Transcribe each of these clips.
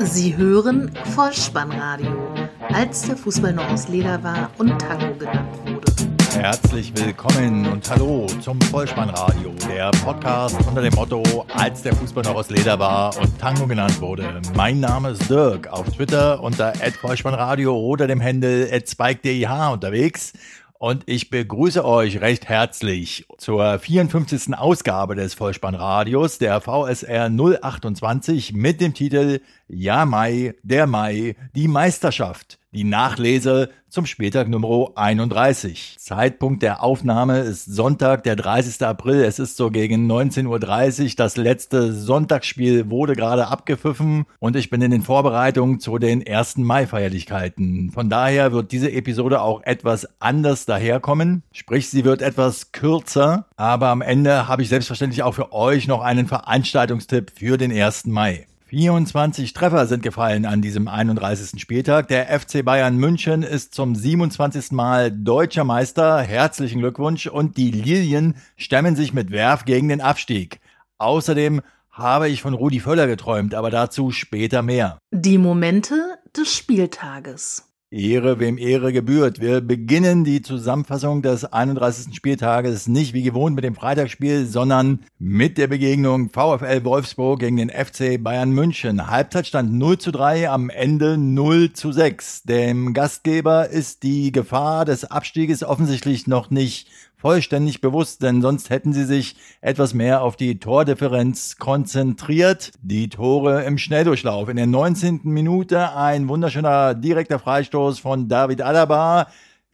Sie hören Vollspannradio, als der Fußball noch aus Leder war und Tango genannt wurde. Herzlich willkommen und hallo zum Vollspannradio, der Podcast unter dem Motto, als der Fußball noch aus Leder war und Tango genannt wurde. Mein Name ist Dirk, auf Twitter unter @vollspannradio oder dem Handle @spike.dih unterwegs. Und ich begrüße euch recht herzlich zur 54. Ausgabe des Vollspannradios der VSR 028 mit dem Titel Ja Mai, der Mai, die Meisterschaft. Die Nachlese zum Spieltag Nummer 31. Zeitpunkt der Aufnahme ist Sonntag, der 30. April. Es ist so gegen 19.30 Uhr. Das letzte Sonntagsspiel wurde gerade abgepfiffen und ich bin in den Vorbereitungen zu den ersten Mai-Feierlichkeiten. Von daher wird diese Episode auch etwas anders daherkommen. Sprich, sie wird etwas kürzer, aber am Ende habe ich selbstverständlich auch für euch noch einen Veranstaltungstipp für den 1. Mai. 24 Treffer sind gefallen an diesem 31. Spieltag. Der FC Bayern München ist zum 27. Mal deutscher Meister. Herzlichen Glückwunsch. Und die Lilien stemmen sich mit Werf gegen den Abstieg. Außerdem habe ich von Rudi Völler geträumt, aber dazu später mehr. Die Momente des Spieltages. Ehre, wem Ehre gebührt. Wir beginnen die Zusammenfassung des 31. Spieltages nicht wie gewohnt mit dem Freitagsspiel, sondern mit der Begegnung VfL Wolfsburg gegen den FC Bayern München. Halbzeitstand 0 zu 3, am Ende 0 zu 6. Dem Gastgeber ist die Gefahr des Abstieges offensichtlich noch nicht vollständig bewusst, denn sonst hätten sie sich etwas mehr auf die Tordifferenz konzentriert. Die Tore im Schnelldurchlauf. In der 19. Minute ein wunderschöner direkter Freistoß von David Alaba.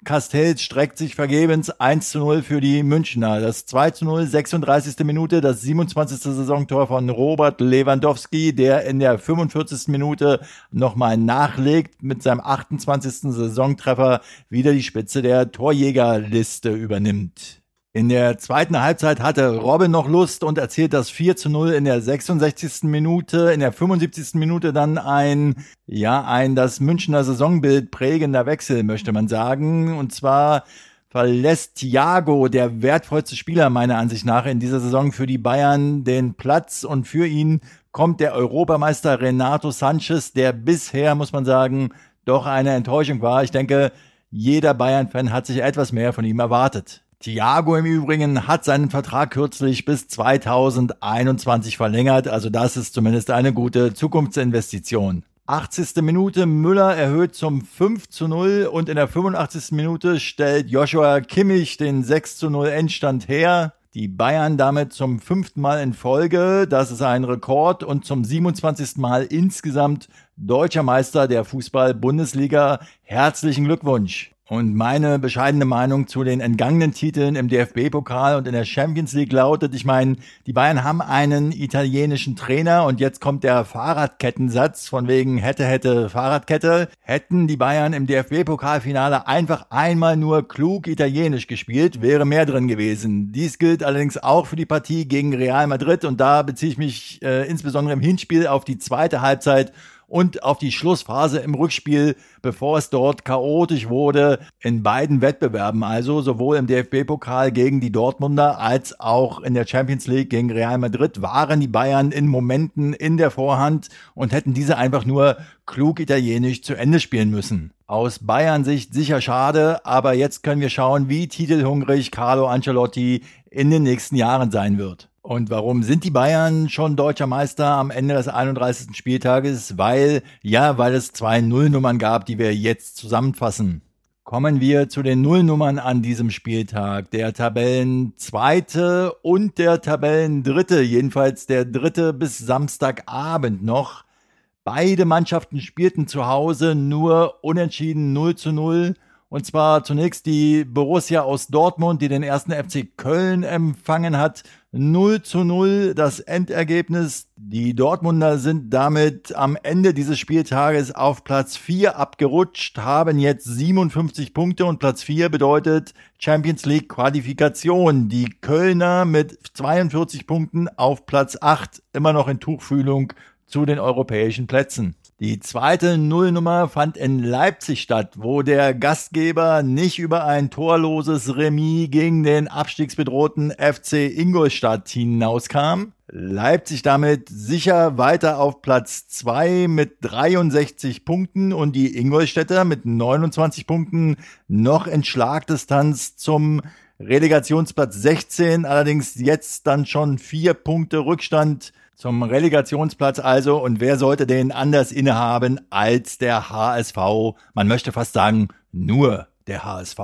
Castells streckt sich vergebens 1 zu 0 für die Münchner. Das 2 zu 0, 36. Minute, das 27. Saisontor von Robert Lewandowski, der in der 45. Minute nochmal nachlegt, mit seinem 28. Saisontreffer wieder die Spitze der Torjägerliste übernimmt. In der zweiten Halbzeit hatte Robin noch Lust und erzielt das 4 zu 0 in der 66. Minute. In der 75. Minute dann ein, ja, ein das Münchner Saisonbild prägender Wechsel, möchte man sagen. Und zwar verlässt Thiago, der wertvollste Spieler meiner Ansicht nach in dieser Saison für die Bayern, den Platz und für ihn kommt der Europameister Renato Sanchez, der bisher, muss man sagen, doch eine Enttäuschung war. Ich denke, jeder Bayern-Fan hat sich etwas mehr von ihm erwartet. Thiago im Übrigen hat seinen Vertrag kürzlich bis 2021 verlängert, also das ist zumindest eine gute Zukunftsinvestition. 80. Minute, Müller erhöht zum 5 zu 0 und in der 85. Minute stellt Joshua Kimmich den 6 zu 0 Endstand her. Die Bayern damit zum fünften Mal in Folge, das ist ein Rekord und zum 27. Mal insgesamt deutscher Meister der Fußball-Bundesliga. Herzlichen Glückwunsch! Und meine bescheidene Meinung zu den entgangenen Titeln im DFB-Pokal und in der Champions League lautet, ich meine, die Bayern haben einen italienischen Trainer und jetzt kommt der Fahrradkettensatz von wegen hätte, hätte, Fahrradkette. Hätten die Bayern im DFB-Pokalfinale einfach einmal nur klug italienisch gespielt, wäre mehr drin gewesen. Dies gilt allerdings auch für die Partie gegen Real Madrid und da beziehe ich mich äh, insbesondere im Hinspiel auf die zweite Halbzeit und auf die Schlussphase im Rückspiel, bevor es dort chaotisch wurde, in beiden Wettbewerben, also sowohl im DFB-Pokal gegen die Dortmunder als auch in der Champions League gegen Real Madrid, waren die Bayern in Momenten in der Vorhand und hätten diese einfach nur klug italienisch zu Ende spielen müssen. Aus Bayern Sicht sicher schade, aber jetzt können wir schauen, wie titelhungrig Carlo Ancelotti in den nächsten Jahren sein wird. Und warum sind die Bayern schon deutscher Meister am Ende des 31. Spieltages? Weil, ja, weil es zwei Nullnummern gab, die wir jetzt zusammenfassen. Kommen wir zu den Nullnummern an diesem Spieltag. Der Tabellenzweite und der Tabellendritte, jedenfalls der dritte bis Samstagabend noch. Beide Mannschaften spielten zu Hause nur unentschieden 0 zu 0 und zwar zunächst die Borussia aus Dortmund, die den ersten FC Köln empfangen hat. 0 zu 0 das Endergebnis. Die Dortmunder sind damit am Ende dieses Spieltages auf Platz 4 abgerutscht, haben jetzt 57 Punkte und Platz 4 bedeutet Champions League Qualifikation. Die Kölner mit 42 Punkten auf Platz 8 immer noch in Tuchfühlung zu den europäischen Plätzen. Die zweite Nullnummer fand in Leipzig statt, wo der Gastgeber nicht über ein torloses Remis gegen den abstiegsbedrohten FC Ingolstadt hinauskam. Leipzig damit sicher weiter auf Platz 2 mit 63 Punkten und die Ingolstädter mit 29 Punkten noch in Schlagdistanz zum Relegationsplatz 16, allerdings jetzt dann schon vier Punkte Rückstand zum Relegationsplatz also. Und wer sollte den anders innehaben als der HSV? Man möchte fast sagen, nur der HSV.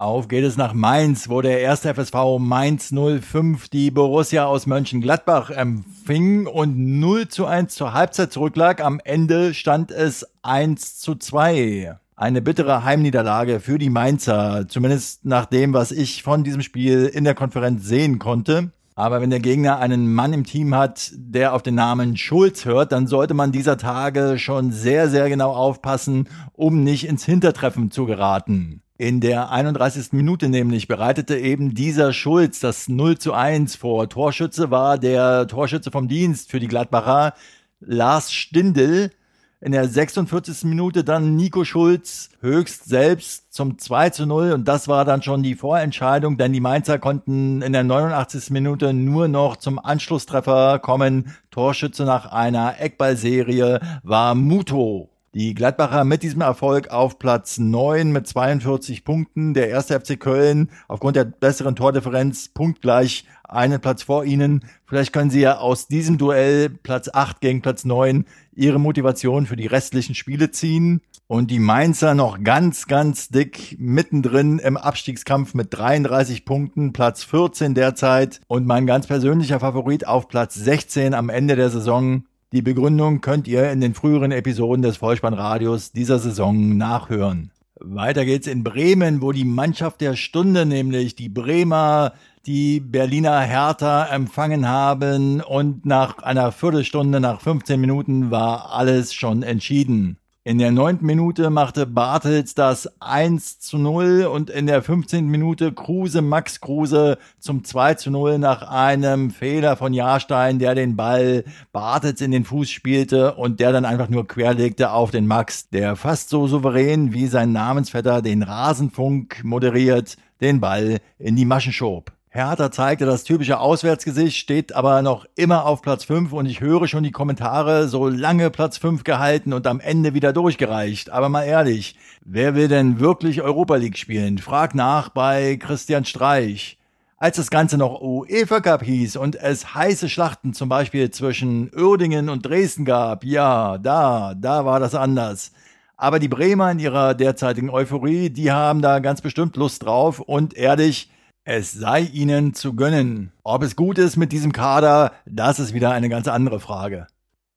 Auf geht es nach Mainz, wo der erste FSV Mainz 05 die Borussia aus Mönchengladbach empfing und 0 zu 1 zur Halbzeit zurücklag. Am Ende stand es 1 zu 2. Eine bittere Heimniederlage für die Mainzer, zumindest nach dem, was ich von diesem Spiel in der Konferenz sehen konnte. Aber wenn der Gegner einen Mann im Team hat, der auf den Namen Schulz hört, dann sollte man dieser Tage schon sehr, sehr genau aufpassen, um nicht ins Hintertreffen zu geraten. In der 31. Minute nämlich bereitete eben dieser Schulz das 0 zu 1 vor. Torschütze war der Torschütze vom Dienst für die Gladbacher, Lars Stindl, in der 46. Minute dann Nico Schulz höchst selbst zum 2 zu 0 und das war dann schon die Vorentscheidung, denn die Mainzer konnten in der 89. Minute nur noch zum Anschlusstreffer kommen. Torschütze nach einer Eckballserie war Muto. Die Gladbacher mit diesem Erfolg auf Platz 9 mit 42 Punkten. Der erste FC Köln aufgrund der besseren Tordifferenz punktgleich einen Platz vor ihnen. Vielleicht können sie ja aus diesem Duell Platz 8 gegen Platz 9 ihre Motivation für die restlichen Spiele ziehen. Und die Mainzer noch ganz, ganz dick mittendrin im Abstiegskampf mit 33 Punkten, Platz 14 derzeit. Und mein ganz persönlicher Favorit auf Platz 16 am Ende der Saison die Begründung könnt ihr in den früheren Episoden des Vollspannradios dieser Saison nachhören. Weiter geht's in Bremen, wo die Mannschaft der Stunde, nämlich die Bremer, die Berliner Hertha empfangen haben und nach einer Viertelstunde, nach 15 Minuten war alles schon entschieden. In der neunten Minute machte Bartels das 1 zu 0 und in der 15. Minute Kruse, Max Kruse zum 2 zu 0 nach einem Fehler von Jahrstein, der den Ball Bartels in den Fuß spielte und der dann einfach nur querlegte auf den Max, der fast so souverän wie sein Namensvetter den Rasenfunk moderiert, den Ball in die Maschen schob. Hertha zeigte das typische Auswärtsgesicht, steht aber noch immer auf Platz 5 und ich höre schon die Kommentare, so lange Platz 5 gehalten und am Ende wieder durchgereicht. Aber mal ehrlich, wer will denn wirklich Europa League spielen? Frag nach bei Christian Streich. Als das Ganze noch UEFA Cup hieß und es heiße Schlachten zum Beispiel zwischen Uerdingen und Dresden gab, ja, da, da war das anders. Aber die Bremer in ihrer derzeitigen Euphorie, die haben da ganz bestimmt Lust drauf und ehrlich, es sei ihnen zu gönnen. Ob es gut ist mit diesem Kader, das ist wieder eine ganz andere Frage.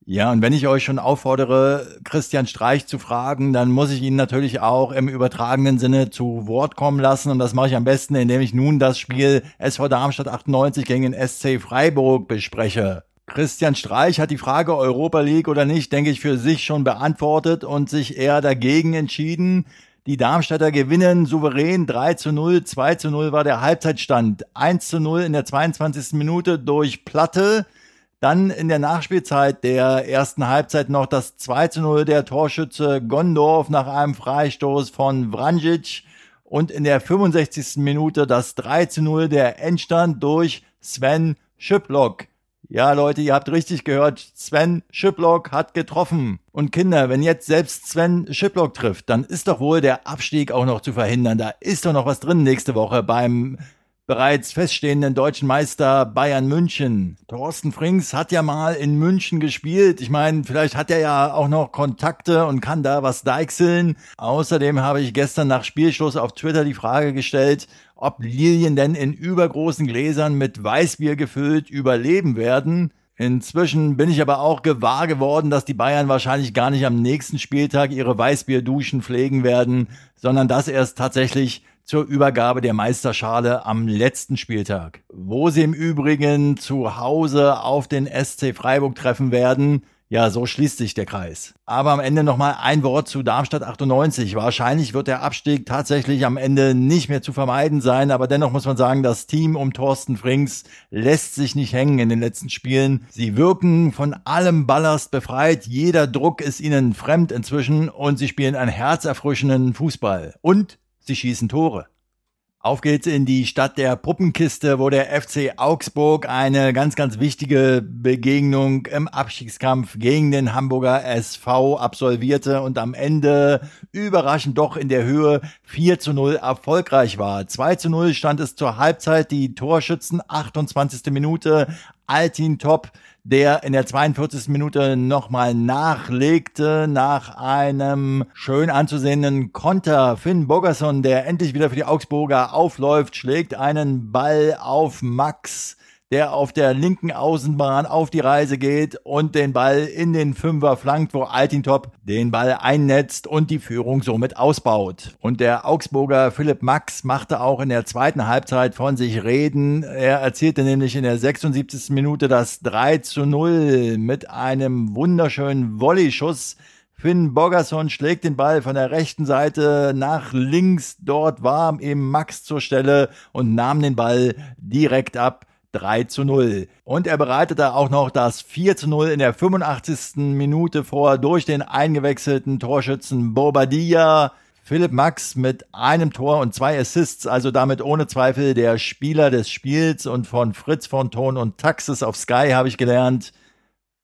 Ja, und wenn ich euch schon auffordere, Christian Streich zu fragen, dann muss ich ihn natürlich auch im übertragenen Sinne zu Wort kommen lassen. Und das mache ich am besten, indem ich nun das Spiel SV Darmstadt 98 gegen den SC Freiburg bespreche. Christian Streich hat die Frage Europa League oder nicht, denke ich, für sich schon beantwortet und sich eher dagegen entschieden. Die Darmstädter gewinnen souverän 3 zu 0, 2 zu 0 war der Halbzeitstand, 1 zu 0 in der 22. Minute durch Platte. Dann in der Nachspielzeit der ersten Halbzeit noch das 2 zu 0 der Torschütze Gondorf nach einem Freistoß von Vranjic. Und in der 65. Minute das 3 zu 0 der Endstand durch Sven Schiplock. Ja, Leute, ihr habt richtig gehört. Sven Schiplock hat getroffen. Und Kinder, wenn jetzt selbst Sven Schiplock trifft, dann ist doch wohl der Abstieg auch noch zu verhindern. Da ist doch noch was drin nächste Woche beim bereits feststehenden deutschen Meister Bayern München. Thorsten Frings hat ja mal in München gespielt. Ich meine, vielleicht hat er ja auch noch Kontakte und kann da was deichseln. Außerdem habe ich gestern nach Spielschluss auf Twitter die Frage gestellt, ob Lilien denn in übergroßen Gläsern mit Weißbier gefüllt überleben werden. Inzwischen bin ich aber auch gewahr geworden, dass die Bayern wahrscheinlich gar nicht am nächsten Spieltag ihre Weißbierduschen pflegen werden, sondern das erst tatsächlich zur Übergabe der Meisterschale am letzten Spieltag, wo sie im Übrigen zu Hause auf den SC Freiburg treffen werden. Ja, so schließt sich der Kreis. Aber am Ende nochmal ein Wort zu Darmstadt 98. Wahrscheinlich wird der Abstieg tatsächlich am Ende nicht mehr zu vermeiden sein, aber dennoch muss man sagen, das Team um Thorsten Frings lässt sich nicht hängen in den letzten Spielen. Sie wirken von allem Ballast befreit, jeder Druck ist ihnen fremd inzwischen und sie spielen einen herzerfrischenden Fußball. Und sie schießen Tore. Auf geht's in die Stadt der Puppenkiste, wo der FC Augsburg eine ganz, ganz wichtige Begegnung im Abstiegskampf gegen den Hamburger SV absolvierte und am Ende überraschend doch in der Höhe 4 zu 0 erfolgreich war. 2 zu 0 stand es zur Halbzeit, die Torschützen 28. Minute, Altin Top der in der 42. Minute nochmal nachlegte nach einem schön anzusehenden Konter. Finn Bogerson, der endlich wieder für die Augsburger aufläuft, schlägt einen Ball auf Max der auf der linken Außenbahn auf die Reise geht und den Ball in den Fünfer flankt, wo Altintop den Ball einnetzt und die Führung somit ausbaut. Und der Augsburger Philipp Max machte auch in der zweiten Halbzeit von sich reden. Er erzielte nämlich in der 76. Minute das 3 zu 0 mit einem wunderschönen Volleyschuss Finn Bogerson schlägt den Ball von der rechten Seite nach links. Dort war eben Max zur Stelle und nahm den Ball direkt ab. 3 zu 0. Und er bereitete auch noch das 4 zu 0 in der 85. Minute vor durch den eingewechselten Torschützen Bobadilla. Philipp Max mit einem Tor und zwei Assists, also damit ohne Zweifel der Spieler des Spiels und von Fritz von Ton und Taxis auf Sky habe ich gelernt.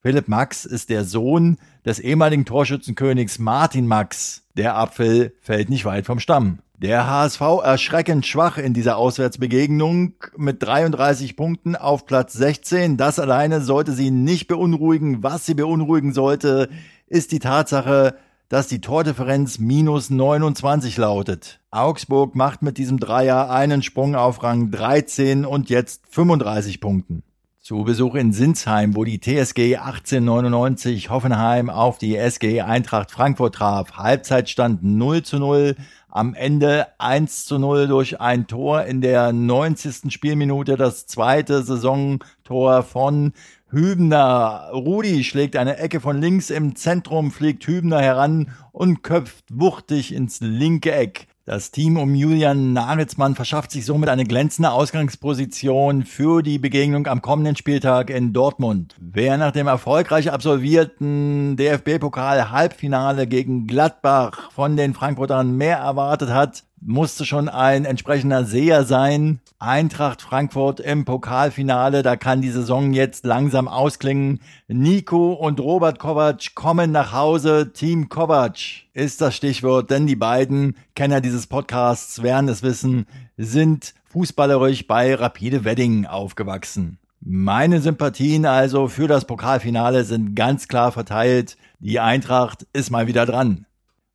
Philipp Max ist der Sohn des ehemaligen Torschützenkönigs Martin Max. Der Apfel fällt nicht weit vom Stamm. Der HSV erschreckend schwach in dieser Auswärtsbegegnung mit 33 Punkten auf Platz 16. Das alleine sollte sie nicht beunruhigen. Was sie beunruhigen sollte, ist die Tatsache, dass die Tordifferenz minus 29 lautet. Augsburg macht mit diesem Dreier einen Sprung auf Rang 13 und jetzt 35 Punkten. Zu Besuch in Sinsheim, wo die TSG 1899 Hoffenheim auf die SG Eintracht Frankfurt traf. Halbzeitstand 0 zu 0 am Ende 1 zu 0 durch ein Tor in der 90. Spielminute, das zweite Saisontor von Hübner. Rudi schlägt eine Ecke von links im Zentrum, fliegt Hübner heran und köpft wuchtig ins linke Eck. Das Team um Julian Nagelsmann verschafft sich somit eine glänzende Ausgangsposition für die Begegnung am kommenden Spieltag in Dortmund. Wer nach dem erfolgreich absolvierten DFB-Pokal-Halbfinale gegen Gladbach von den Frankfurtern mehr erwartet hat, musste schon ein entsprechender Seher sein. Eintracht Frankfurt im Pokalfinale, da kann die Saison jetzt langsam ausklingen. Nico und Robert Kovac kommen nach Hause. Team Kovac ist das Stichwort, denn die beiden Kenner dieses Podcasts werden es wissen, sind fußballerisch bei Rapide Wedding aufgewachsen. Meine Sympathien also für das Pokalfinale sind ganz klar verteilt. Die Eintracht ist mal wieder dran.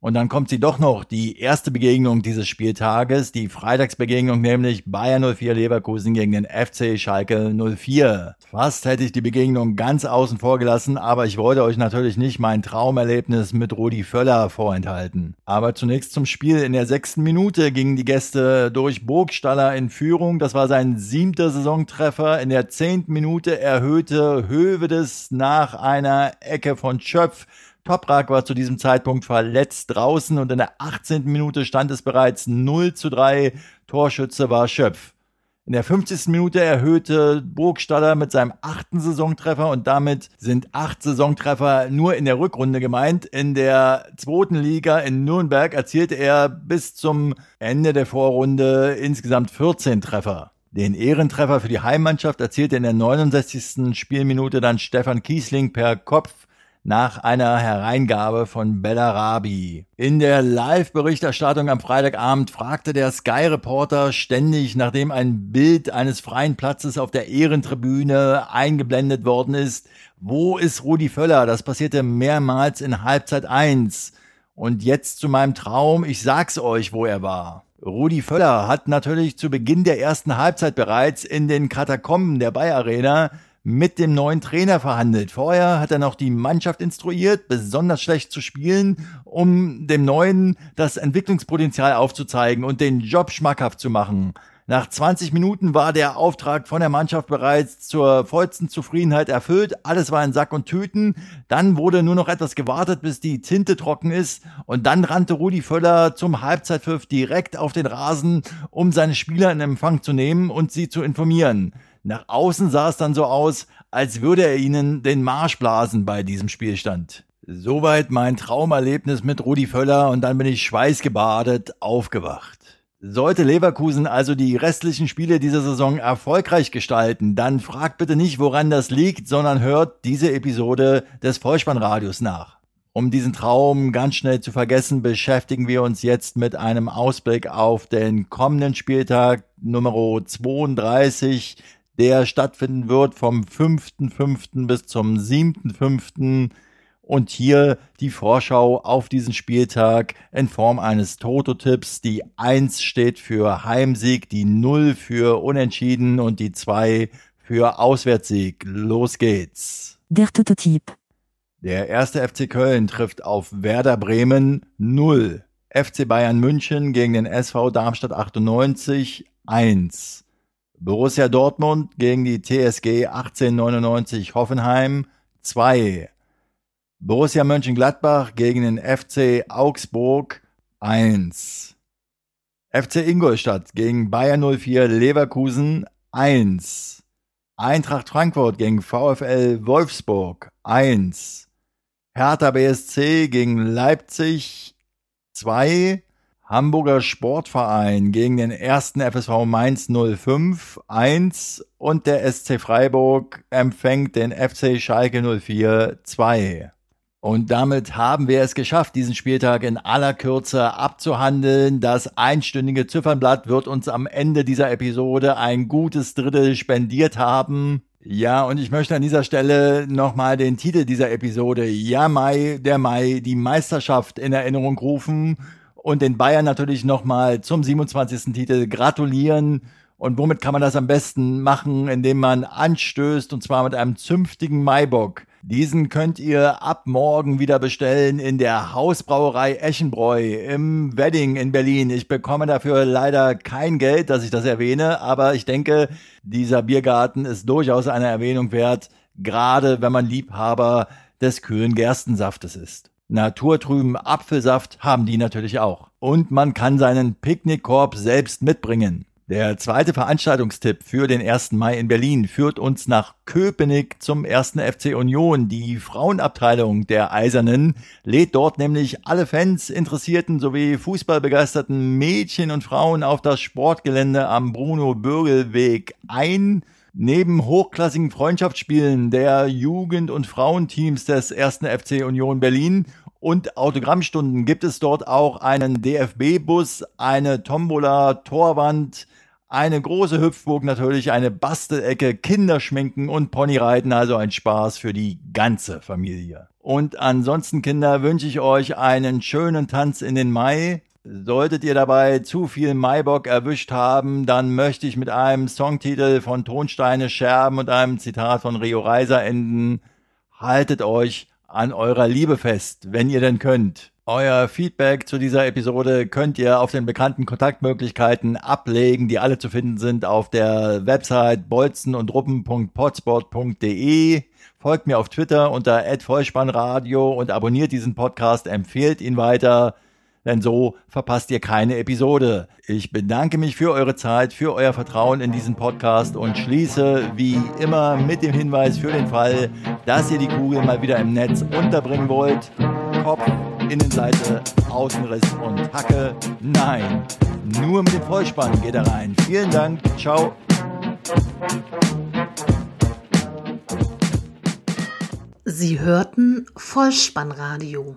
Und dann kommt sie doch noch, die erste Begegnung dieses Spieltages, die Freitagsbegegnung, nämlich Bayern 04 Leverkusen gegen den FC Schalke 04. Fast hätte ich die Begegnung ganz außen vor gelassen, aber ich wollte euch natürlich nicht mein Traumerlebnis mit Rudi Völler vorenthalten. Aber zunächst zum Spiel. In der sechsten Minute gingen die Gäste durch Burgstaller in Führung. Das war sein siebter Saisontreffer. In der zehnten Minute erhöhte Hövedes nach einer Ecke von Schöpf Toprak war zu diesem Zeitpunkt verletzt draußen und in der 18. Minute stand es bereits 0 zu 3. Torschütze war Schöpf. In der 50. Minute erhöhte Burgstaller mit seinem achten Saisontreffer und damit sind acht Saisontreffer nur in der Rückrunde gemeint. In der zweiten Liga in Nürnberg erzielte er bis zum Ende der Vorrunde insgesamt 14 Treffer. Den Ehrentreffer für die Heimmannschaft erzielte in der 69. Spielminute dann Stefan Kiesling per Kopf nach einer Hereingabe von Bellarabi. In der Live-Berichterstattung am Freitagabend fragte der Sky-Reporter ständig, nachdem ein Bild eines freien Platzes auf der Ehrentribüne eingeblendet worden ist, wo ist Rudi Völler? Das passierte mehrmals in Halbzeit 1. Und jetzt zu meinem Traum, ich sag's euch, wo er war. Rudi Völler hat natürlich zu Beginn der ersten Halbzeit bereits in den Katakomben der Bayer Arena mit dem neuen Trainer verhandelt. Vorher hat er noch die Mannschaft instruiert, besonders schlecht zu spielen, um dem neuen das Entwicklungspotenzial aufzuzeigen und den Job schmackhaft zu machen. Nach 20 Minuten war der Auftrag von der Mannschaft bereits zur vollsten Zufriedenheit erfüllt. Alles war in Sack und Tüten. Dann wurde nur noch etwas gewartet, bis die Tinte trocken ist. Und dann rannte Rudi Völler zum Halbzeitpfiff direkt auf den Rasen, um seine Spieler in Empfang zu nehmen und sie zu informieren. Nach außen sah es dann so aus, als würde er ihnen den Marsch blasen bei diesem Spielstand. Soweit mein Traumerlebnis mit Rudi Völler und dann bin ich schweißgebadet aufgewacht. Sollte Leverkusen also die restlichen Spiele dieser Saison erfolgreich gestalten, dann fragt bitte nicht, woran das liegt, sondern hört diese Episode des Vollspannradios nach. Um diesen Traum ganz schnell zu vergessen, beschäftigen wir uns jetzt mit einem Ausblick auf den kommenden Spieltag Nummer 32, der stattfinden wird vom 5.5. bis zum 7.5. Und hier die Vorschau auf diesen Spieltag in Form eines Toto-Tipps. Die 1 steht für Heimsieg, die 0 für Unentschieden und die 2 für Auswärtssieg. Los geht's. Der Toto-Tipp. Der erste FC Köln trifft auf Werder Bremen 0. FC Bayern München gegen den SV Darmstadt 98 1. Borussia Dortmund gegen die TSG 1899 Hoffenheim 2. Borussia Mönchengladbach gegen den FC Augsburg 1. FC Ingolstadt gegen Bayern 04 Leverkusen 1. Eintracht Frankfurt gegen VfL Wolfsburg 1. Hertha BSC gegen Leipzig 2. Hamburger Sportverein gegen den ersten FSV Mainz 05 1 und der SC Freiburg empfängt den FC Schalke 04 2. Und damit haben wir es geschafft, diesen Spieltag in aller Kürze abzuhandeln. Das einstündige Ziffernblatt wird uns am Ende dieser Episode ein gutes Drittel spendiert haben. Ja, und ich möchte an dieser Stelle nochmal den Titel dieser Episode, Ja Mai, der Mai, die Meisterschaft in Erinnerung rufen und den Bayern natürlich nochmal zum 27. Titel gratulieren. Und womit kann man das am besten machen? Indem man anstößt und zwar mit einem zünftigen Maibock. Diesen könnt ihr ab morgen wieder bestellen in der Hausbrauerei Eschenbräu im Wedding in Berlin. Ich bekomme dafür leider kein Geld, dass ich das erwähne, aber ich denke, dieser Biergarten ist durchaus eine Erwähnung wert, gerade wenn man Liebhaber des kühlen Gerstensaftes ist. Naturtrüben Apfelsaft haben die natürlich auch. Und man kann seinen Picknickkorb selbst mitbringen. Der zweite Veranstaltungstipp für den 1. Mai in Berlin führt uns nach Köpenick zum 1. FC Union. Die Frauenabteilung der Eisernen lädt dort nämlich alle Fans, Interessierten sowie Fußballbegeisterten Mädchen und Frauen auf das Sportgelände am Bruno-Bürgel-Weg ein. Neben hochklassigen Freundschaftsspielen der Jugend- und Frauenteams des 1. FC Union Berlin und Autogrammstunden gibt es dort auch einen DFB-Bus, eine Tombola, Torwand, eine große Hüpfburg natürlich, eine Bastelecke, Kinderschminken und Ponyreiten, also ein Spaß für die ganze Familie. Und ansonsten, Kinder, wünsche ich euch einen schönen Tanz in den Mai. Solltet ihr dabei zu viel Maibock erwischt haben, dann möchte ich mit einem Songtitel von Tonsteine Scherben und einem Zitat von Rio Reiser enden. Haltet euch an eurer Liebe fest, wenn ihr denn könnt. Euer Feedback zu dieser Episode könnt ihr auf den bekannten Kontaktmöglichkeiten ablegen, die alle zu finden sind auf der Website bolzenundruppen.potspot.de. Folgt mir auf Twitter unter @vollspannradio und abonniert diesen Podcast, empfehlt ihn weiter denn so verpasst ihr keine Episode. Ich bedanke mich für eure Zeit, für euer Vertrauen in diesen Podcast und schließe wie immer mit dem Hinweis für den Fall, dass ihr die Kugel mal wieder im Netz unterbringen wollt. Kopf, Innenseite, Außenriss und Hacke. Nein, nur mit dem Vollspann geht er rein. Vielen Dank, ciao. Sie hörten Vollspannradio.